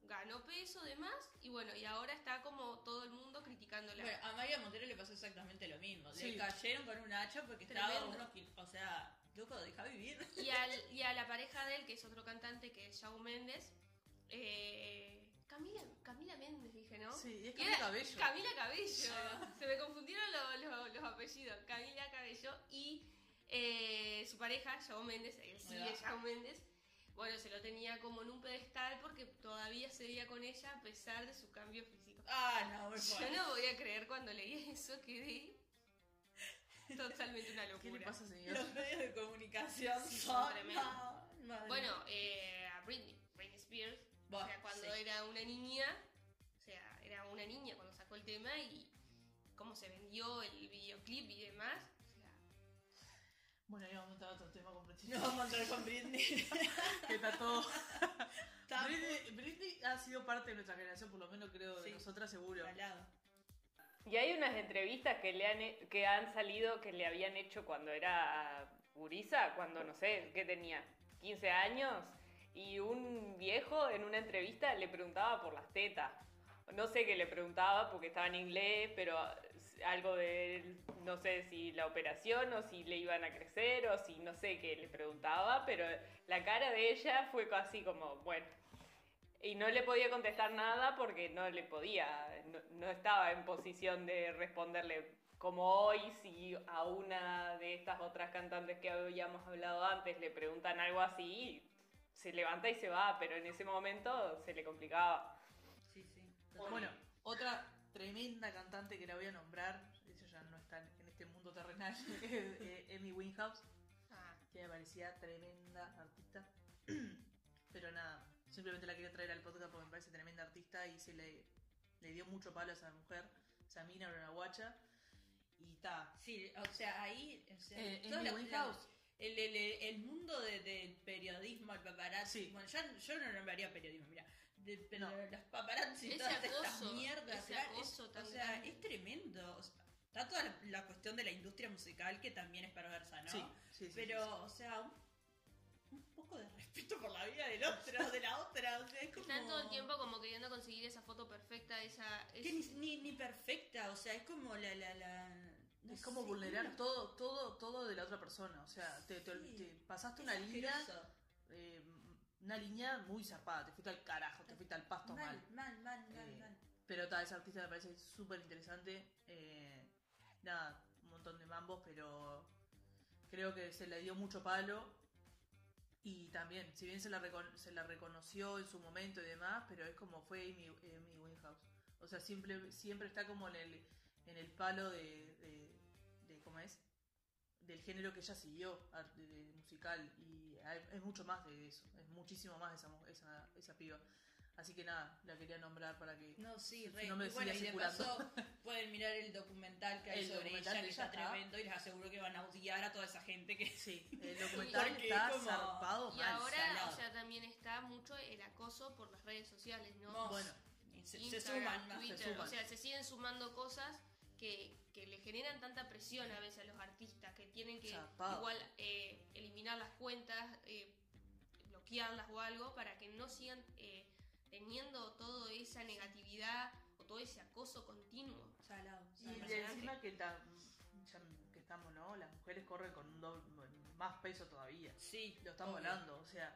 ganó peso, demás, y bueno, y ahora está como todo el mundo criticándola. Bueno, a María Montero le pasó exactamente lo mismo. Sí. Le cayeron con un hacha porque estaba Tremendo. unos kil- O sea, loco, deja vivir. Y, al- y a la pareja de él, que es otro cantante, que es Shawn Méndez, eh, Camila, Camila Méndez, dije, ¿no? Sí, es Camila Cabello. Camila Cabello. Se me confundieron lo- lo- los apellidos. Camila Cabello y eh, su pareja, Shawn Méndez, él sigue. Shawn Méndez. Bueno, se lo tenía como en un pedestal porque todavía seguía con ella a pesar de su cambio físico. Ah, no, Yo no voy a creer cuando leí eso, quedé totalmente una locura. ¿Qué le pasa, señor? Los medios de comunicación Sí, son. tremendos. Bueno, eh, a Britney, Britney Spears, o sea, cuando sí. era una niña, o sea, era una niña cuando sacó el tema y cómo se vendió el videoclip y demás, o sea, Bueno, ya vamos a entrar a otro tema completito. No vamos a entrar con Britney. <laughs> que está todo. Britney, Britney ha sido parte de nuestra generación, por lo menos creo, de nosotras seguro. al lado. Y hay unas entrevistas que le han, que han salido que le habían hecho cuando era gurisa, cuando no sé, ¿qué tenía? 15 años y un viejo en una entrevista le preguntaba por las tetas. No sé qué le preguntaba porque estaba en inglés, pero algo de, no sé si la operación o si le iban a crecer o si no sé qué le preguntaba, pero la cara de ella fue casi como, bueno. Y no le podía contestar nada porque no le podía, no, no estaba en posición de responderle como hoy, si a una de estas otras cantantes que habíamos hablado antes le preguntan algo así, se levanta y se va, pero en ese momento se le complicaba. Sí, sí. Bueno, otra tremenda cantante que la voy a nombrar, ella ya no está en este mundo terrenal, <laughs> es eh, Amy Winehouse, Ah, que me parecía tremenda artista. <clears throat> Pero nada, simplemente la quería traer al podcast porque me parece tremenda artista y se le, le dio mucho palo a esa mujer. Esa mina era una guacha. Y está. Sí, o sea, ahí. O sea, Eh, toda la- el, el, el- el mundo de- del periodismo, el paparazzi. Sí. Bueno, ya, yo no nombraría periodismo, mira. De, pero No. los paparazzi Ese todas estas mierdas. acoso es, o sea, grande. es tremendo. O sea, está toda la, la cuestión de la industria musical que también es perversa, ¿no? Sí, sí, sí, Pero, sí, o sea, un, un respeto por la vida del otro, de la otra. O sea, es como. Están todo el tiempo como queriendo conseguir esa foto perfecta, esa... Que ni, ni, ni perfecta, o sea, es como la. la, la no Es como sé, vulnerar todo, todo, todo de la otra persona. O sea, te, te- Sí. te pasaste una línea, eh, una línea muy zarpada. Te fuiste al carajo, te fuiste al pasto mal. Mal, mal, mal, mal, Eh, mal. Pero ta, esa artista me parece súper interesante. Eh, nada, un montón de mambos, pero creo que se le dio mucho palo. Y también, si bien se la, se la reconoció en su momento y demás, pero es como fue Amy, Amy Winehouse. O sea, siempre, siempre está como en el, en el palo de, de, de- ¿cómo es? Del género que ella siguió, de- musical. Y hay- es mucho más de eso, es muchísimo más esa, esa, esa piba. Así que nada, la quería nombrar para que... No, sí, Si re. no me y bueno, y de paso pueden mirar el documental que hay El sobre ella, que está está- tremendo, y les aseguro que van a odiar a toda esa gente que... Sí, el <laughs> documental está como- zarpado Y mal. ahora, salado. o sea, también está mucho el acoso por las redes sociales, ¿no? No, Bueno, se, se suman. Twitter, se suman. o sea, se siguen sumando cosas que, que le generan tanta presión a veces a los artistas, que tienen que Zarpado. igual eh, eliminar las cuentas, eh, bloquearlas o algo, para que no sigan eh, teniendo toda esa negatividad o todo ese acoso continuo. Salado, Y salado. encima que, ta- ya que estamos, ¿no? Las mujeres corren con un doble- más peso todavía. Sí, Lo estamos obvio. hablando. O sea,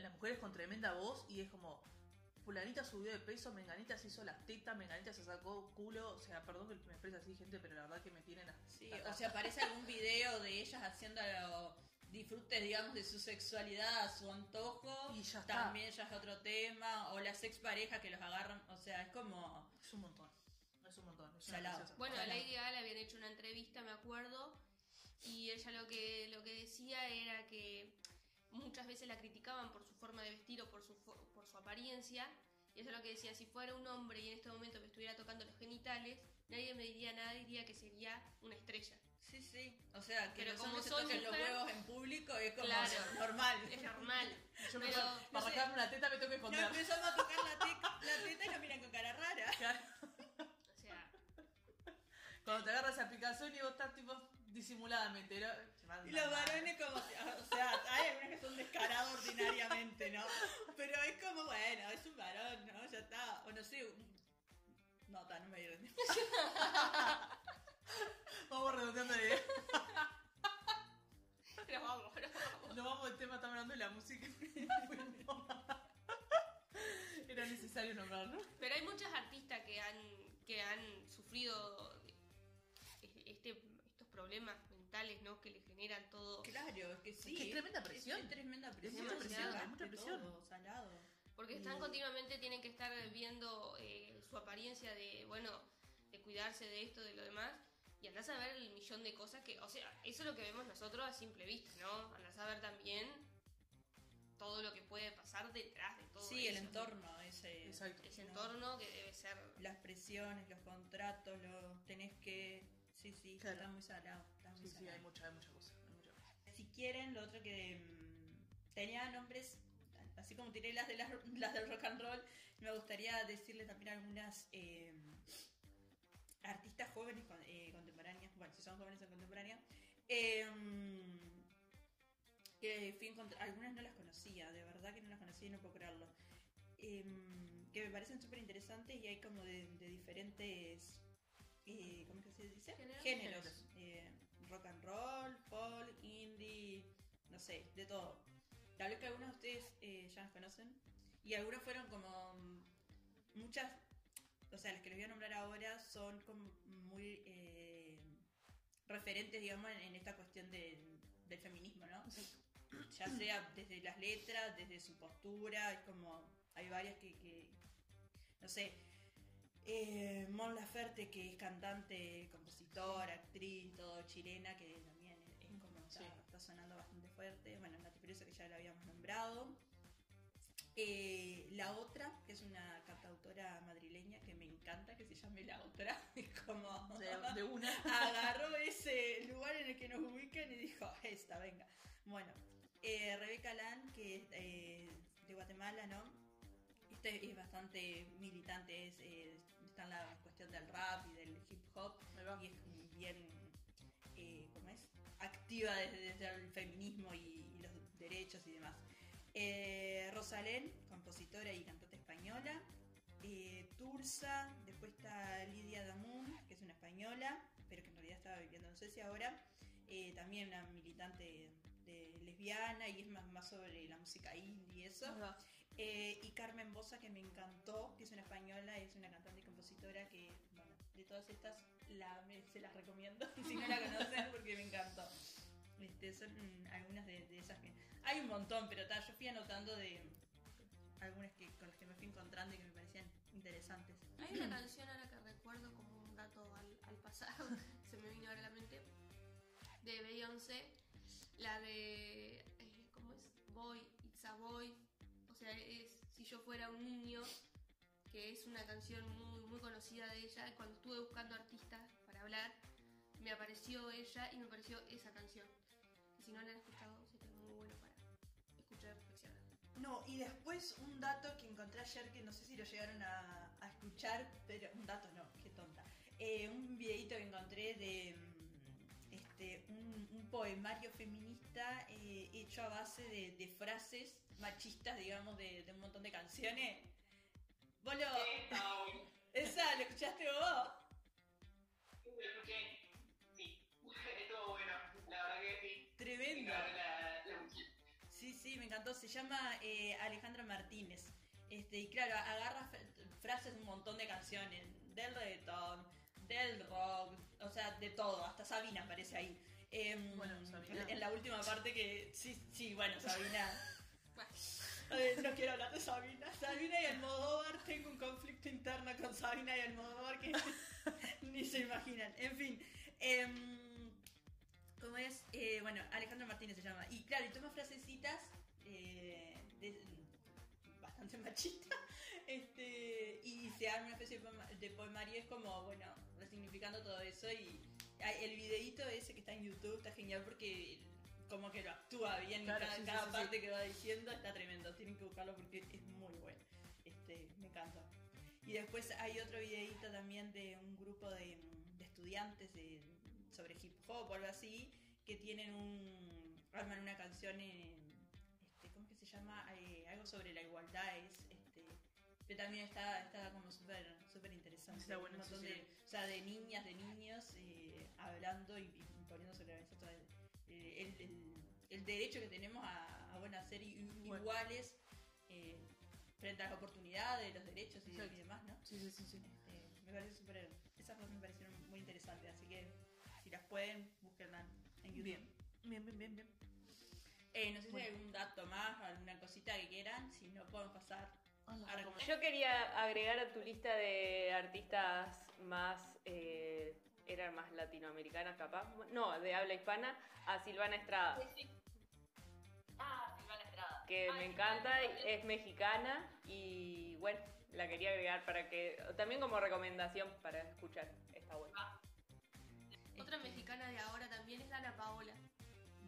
las mujeres con tremenda voz y es como. Fulanita subió de peso, Menganita se hizo las tetas, Menganita se sacó culo. O sea, perdón que me exprese así, gente, pero la verdad que me tienen hasta Sí, acá. o sea, aparece algún video de ellas haciendo disfrutes, digamos, de su sexualidad a su antojo. Y ya está. También ya es otro tema. O las exparejas que los agarran. O sea, es como. Es un montón. Es un montón. Es. Bueno, a Ojalá. Lady Gaga le habían hecho una entrevista, me acuerdo, y ella lo que, lo que decía era que muchas veces la criticaban por su forma de vestir o por su, por su apariencia, y eso es lo que decía, si fuera un hombre y en este momento me estuviera tocando los genitales, nadie me diría nada, diría que sería una estrella. Sí, sí. O sea, que Pero los como se toquen los huevos en público es como Claro. <laughs> normal. Es normal. Yo me pero, para no una teta me tengo que No esconder. empezamos a tocar la, te- la teta y nos miran con cara rara. O sea, Cuando te agarras esa picazón y vos estás tipo disimuladamente, ¿no? Y los varones como, o sea, hay algunos que son descarados ordinariamente, ¿no? Pero es como, bueno, es un varón, ¿no? Ya está. O no sé, un- no, está, no me dieron. <laughs> Vamos redondeando la idea. <laughs> pero vamos, pero vamos. No vamos del tema, estamos hablando de la música. <laughs> Era necesario nombrarlo. Pero hay muchas artistas que han, que han sufrido este, estos problemas mentales, ¿no? Que le generan todo. Claro, es que sí. que es tremenda presión. Es, es tremenda presión. mucha presión, hay mucha presión. todo, salado. Porque están Y- continuamente, tienen que estar viendo eh, su apariencia de, bueno, de cuidarse de esto, de lo demás. Y andás a ver el millón de cosas que, o sea, eso es lo que vemos nosotros a simple vista, ¿no? Andás a ver también todo lo que puede pasar detrás de todo Sí, el entorno, ese, Exacto. Ese ¿no? entorno que debe ser... Las presiones, los contratos, los tenés que. Sí, sí, Claro. está muy salado. Está muy Sí, sí, hay mucha, hay mucha cosa. Hay mucha cosa. Si quieren, lo otro que mm, tenía nombres, así como tiré las de las, las del rock and roll, me gustaría decirles también algunas eh, artistas jóvenes con- eh, contemporáneas, bueno, si son jóvenes o contemporáneas. Eh, que fui algunas no las conocía, de verdad que no las conocía y no puedo creerlo. Em, que me parecen súper interesantes y hay como de, de diferentes, eh, ¿cómo es que se dice? Géneros. Géneros. Eh, rock and roll, folk, indie, no sé, de todo. Tal vez que algunos de ustedes eh, ya las conocen y algunas fueron como mm, muchas, o sea, las que les voy a nombrar ahora son como muy eh, referentes, digamos, en, en esta cuestión del, del feminismo, ¿no? Ya sea desde las letras, desde su postura, es como, hay varias que, que no sé, eh, Mon Laferte, que es cantante, compositora, actriz, todo chilena, que también es, es como está, Sí. está sonando bastante fuerte. Bueno, Nati Peluso, que ya la habíamos nombrado. Eh, la otra, que es una cantautora madrileña que me encanta, que se llame La Otra, <laughs> es como De, de una. <laughs> agarró ese lugar en el que nos ubican y dijo, esta, venga. Bueno, eh, Rebeca Lan, que es eh, de Guatemala, ¿no? Este es bastante militante, es, eh, está en la cuestión del rap y del hip hop y es bien, eh, ¿cómo es? Activa desde, desde el feminismo y, y los derechos y demás. Eh, Rosalén, compositora y cantante española. Eh, Tursa, después está Lidia Damun, que es una española, pero que en realidad estaba viviendo en Suecia ahora. Eh, también una militante de lesbiana y es más, más sobre la música indie y eso. Ahí va. Eh, y Carmen Bosa, que me encantó, que es una española, es una cantante y compositora que, bueno, de todas estas la, me- se las recomiendo, <laughs> si no la conocen, porque me encantó. Este, son mm, algunas de, de esas que... Hay un montón, pero tal, yo fui anotando de algunas que, con las que me fui encontrando y que me parecían interesantes. Hay una <clears throat> canción ahora que recuerdo como un dato al, al pasado, <laughs> se me vino ahora a la mente, de Beyoncé, la de, eh, ¿cómo es? Boy, It's a Boy, o sea, es Si yo fuera un niño, que es una canción muy, muy conocida de ella, cuando estuve buscando artistas para hablar, me apareció ella y me apareció esa canción. No, y después un dato que encontré ayer que no sé si lo llegaron a, a escuchar, pero un dato no, qué tonta. Eh, un videito que encontré de mm, este, un, un poemario feminista eh, hecho a base de, de frases machistas, digamos, de, de un montón de canciones. ¿Vos lo, esa, ¿lo escuchaste vos? Lo escuché. Sí. <laughs> Estuvo bueno. La verdad que sí. Tremendo. Encantó. Se llama eh, Alejandra Martínez. Este, y claro, agarra frases de un montón de canciones. Del reggaetón, del rock, o sea, de todo. Hasta Sabina aparece ahí. Em, Bueno, Sabina. En la última parte que. Sí, sí, bueno, Sabina. <laughs> Eh, no quiero hablar de Sabina. Sabina y Almodóvar, tengo un conflicto interno con Sabina y Almodóvar que <laughs> ni se imaginan. En fin, em, ¿cómo es? Eh, bueno, Alejandro Martínez se llama. Y claro, y toma frasecitas eh, de- bastante machistas <laughs> este, y se arma una especie de, poema- de poemario. Es como, bueno, resignificando todo eso. Y el videíto ese que está en YouTube está genial porque como que lo actúa bien Claro, cada, sí, sí, cada sí, sí. parte que va diciendo está tremendo tienen que buscarlo porque es muy bueno este me encanta y después hay otro videíto también de un grupo de, de estudiantes de- sobre hip hop o algo así que tienen un arman una canción en llama Eh, algo sobre la igualdad es este pero también está, está como súper súper interesante Está bueno, sí, sí. o sea de niñas de niños eh, hablando y, y poniendo sobre la mesa todo el, eh, el- el- el derecho que tenemos a, a, bueno, a ser iguales eh, frente a las oportunidades, los derechos y demás, ¿no? Sí, sí, sí, sí. Este, me parece súper. Esas dos me parecieron muy interesantes, así que si las pueden, búsquenlas en YouTube. Bien. Bien, bien, bien, bien. Eh, no sé si hay algún dato más, alguna cosita que quieran, si no podemos pasar a. Yo quería agregar a tu lista de artistas más, eh, eran más latinoamericanas capaz, no, de habla hispana, a Silvana Estrada, Ah, Silvana Estrada. que Ah, me sí, encanta, también. es mexicana y bueno, la quería agregar para que, también como recomendación para escuchar, está bueno. Otra mexicana de ahora también es Dana Paola.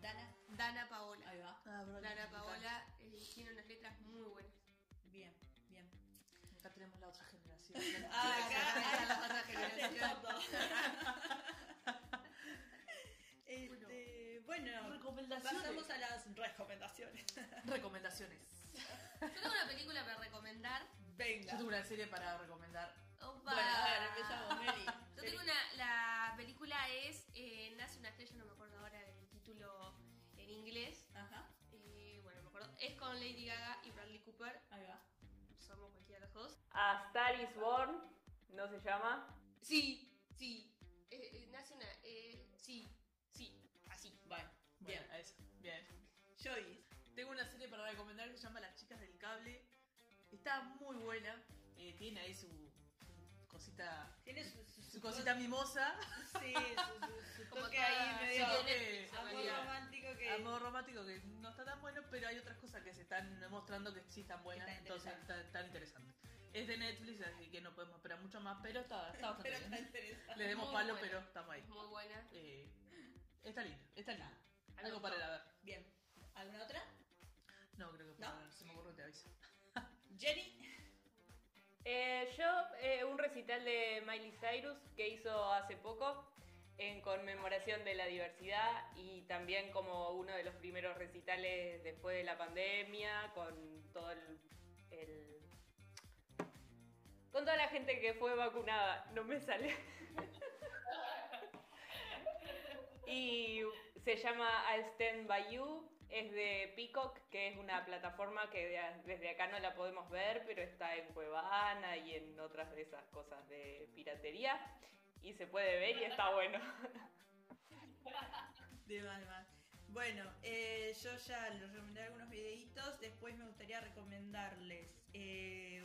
Dana, Dana Paola. ahí va. Ah, Dana Paola eh, tiene unas letras muy buenas. Bien, bien. Acá tenemos la otra generación. Ah, acá la otra generación. Este, bueno, Recomendaciones. Pasamos a las recomendaciones. Recomendaciones. Yo tengo una película para recomendar. Venga. Yo tengo una serie para recomendar. Opa. Bueno, a ver, empezamos, Meli. Yo tengo una. La película es eh, Nace una estrella, no me acuerdo 10. Bueno, me acuerdo. Es con Lady Gaga y Bradley Cooper. Ahí va. Somos cualquiera de los dos. A Star is Born, ¿no se llama? Sí, sí. Eh, eh, nacional, eh, sí, sí, así. Vale, bien, a eso, bien. Jodie, tengo una serie para recomendar que se llama Las chicas del cable. Está muy buena. Eh, tiene ahí su cosita. Tiene su, su, Su cosita mimosa. Sí, su, toque <laughs> ahí medio sí, amor romántico que. Amor romántico que no está tan bueno, pero hay otras cosas que se están mostrando que sí están buenas, entonces está, tan interesante. Es de Netflix, así que no podemos esperar mucho más, pero está, está bastante Pero está bien. interesante. Le demos Muy palo, buena. pero estamos ahí. Muy buena. Eh, está linda, está linda. me Algo para ir a ver. Bien. ¿Alguna otra? No, creo que ¿No? para se me ocurre te aviso. Jenny. Eh, yo, eh, un recital de Miley Cyrus que hizo hace poco en conmemoración de la diversidad y también como uno de los primeros recitales después de la pandemia, con todo el, con toda la gente que fue vacunada, no me sale. <laughs> y se llama I'll Stand By You, es de Peacock, que es una plataforma que de- desde acá no la podemos ver, pero está en Cuevana y en otras de esas cosas de piratería. Y se puede ver y está bueno. <laughs> De mal. Bueno, eh, yo ya les recomendé algunos videitos. Después me gustaría recomendarles eh,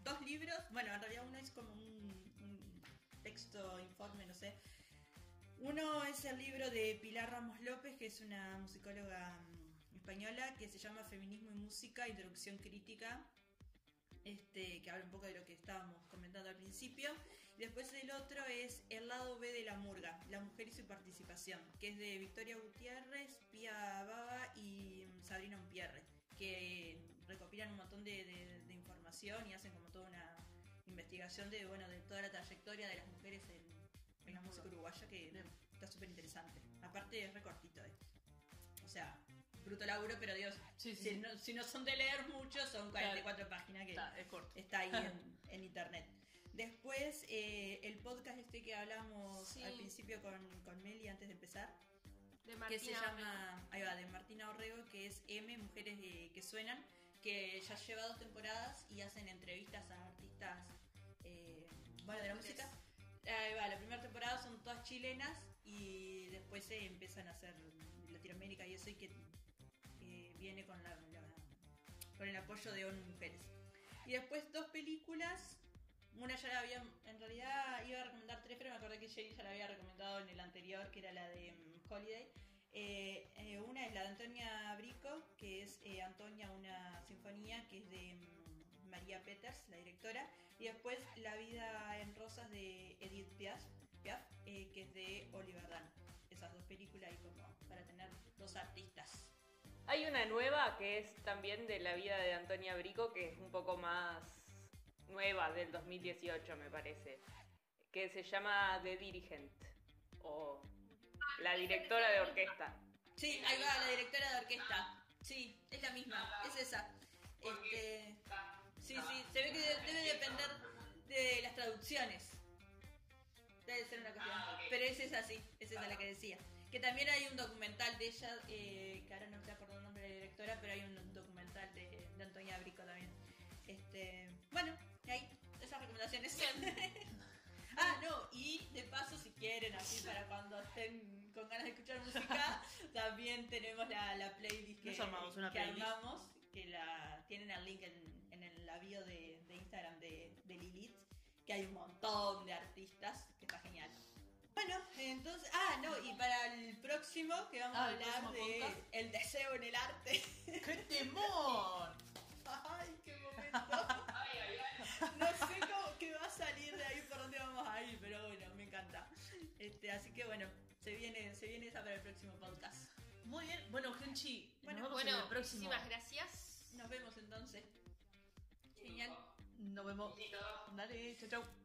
dos libros. Bueno, en realidad uno es como un, un texto, informe, no sé. Uno es el libro de Pilar Ramos López, que es una musicóloga mm, española, que se llama Feminismo y Música, Introducción Crítica, este, que habla un poco de lo que estábamos comentando al principio. Después el otro es El lado B de la murga, la mujer y su participación, que es de Victoria Gutiérrez, Pía Baba y mm, Sabrina Umpierre, que recopilan un montón de, de- de información y hacen como toda una investigación de, bueno, de toda la trayectoria de las mujeres en, en la música uruguaya, que está súper interesante. Aparte es recortito, eh. o sea, bruto laburo, pero Dios, Sí, sí, si, sí. no, si no son de leer mucho, son 44 páginas que Está, es corto. está ahí en, <laughs> en internet. Después, eh, el podcast este que hablamos al principio con, con Meli antes de empezar, De que Martina se llama, ahí va, de Martina Orrego, que es M, Mujeres que Suenan, que ya lleva dos temporadas y hacen entrevistas a artistas, eh, bueno, de la música. Va, la primera temporada son todas chilenas y después se empiezan a hacer Latinoamérica y eso y que eh, viene con, la, la- con el apoyo de ONU Mujeres. Y después dos películas, una ya la había, en realidad iba a recomendar tres, pero me acordé que Jerry ya la había recomendado en el anterior, que era la de mm, Holiday. Eh, eh, una es la de Antonia Brico, que es eh, Antonia, una sinfonía, que es de mm, María Peters, la directora. Y después La vida en rosas de Edith Piaf, Piaf, eh, que es de Oliver Dan. Esas dos películas ahí como para tener dos artistas. Hay una nueva que es también de la vida de Antonia Brico, que es un poco más nueva, del 2018 me parece, que se llama The Dirigent, o la directora de orquesta. Sí, ahí va, la directora de orquesta. Sí, es la misma, es esa. Este, sí, sí, se ve que de- debe depender de las traducciones. Debe ser una cuestión. Pero es esa, es esa la que decía. Que también hay un documental de ella, eh, que ahora no me acuerdo el nombre de la directora, pero hay un documental de, de Antonia Brico también. Este, bueno, ahí, esas recomendaciones. <laughs> ah, no, y de paso, si quieren, así para cuando estén con ganas de escuchar música, <laughs> también tenemos la, la playlist que, Nos armamos una que playlist. armamos, que la tienen el link en, en el avión de, de Instagram de, de Lilith, que hay un montón de artistas, que está genial. Bueno, entonces, ah, no, y para el próximo que vamos Ah, a hablar de podcast. el deseo en el arte. ¡Qué temor! Ay, qué momento. Ay, ay, ay. No sé cómo que va a salir de ahí por dónde vamos a ir, pero bueno, me encanta. Este, así que bueno, se viene, se viene esa para el próximo podcast. Muy bien. Bueno, Genchi, Bueno, nos vemos en Bueno, el próximo. muchísimas gracias. Nos vemos entonces. Genial. Nos vemos. Dale, chau chau.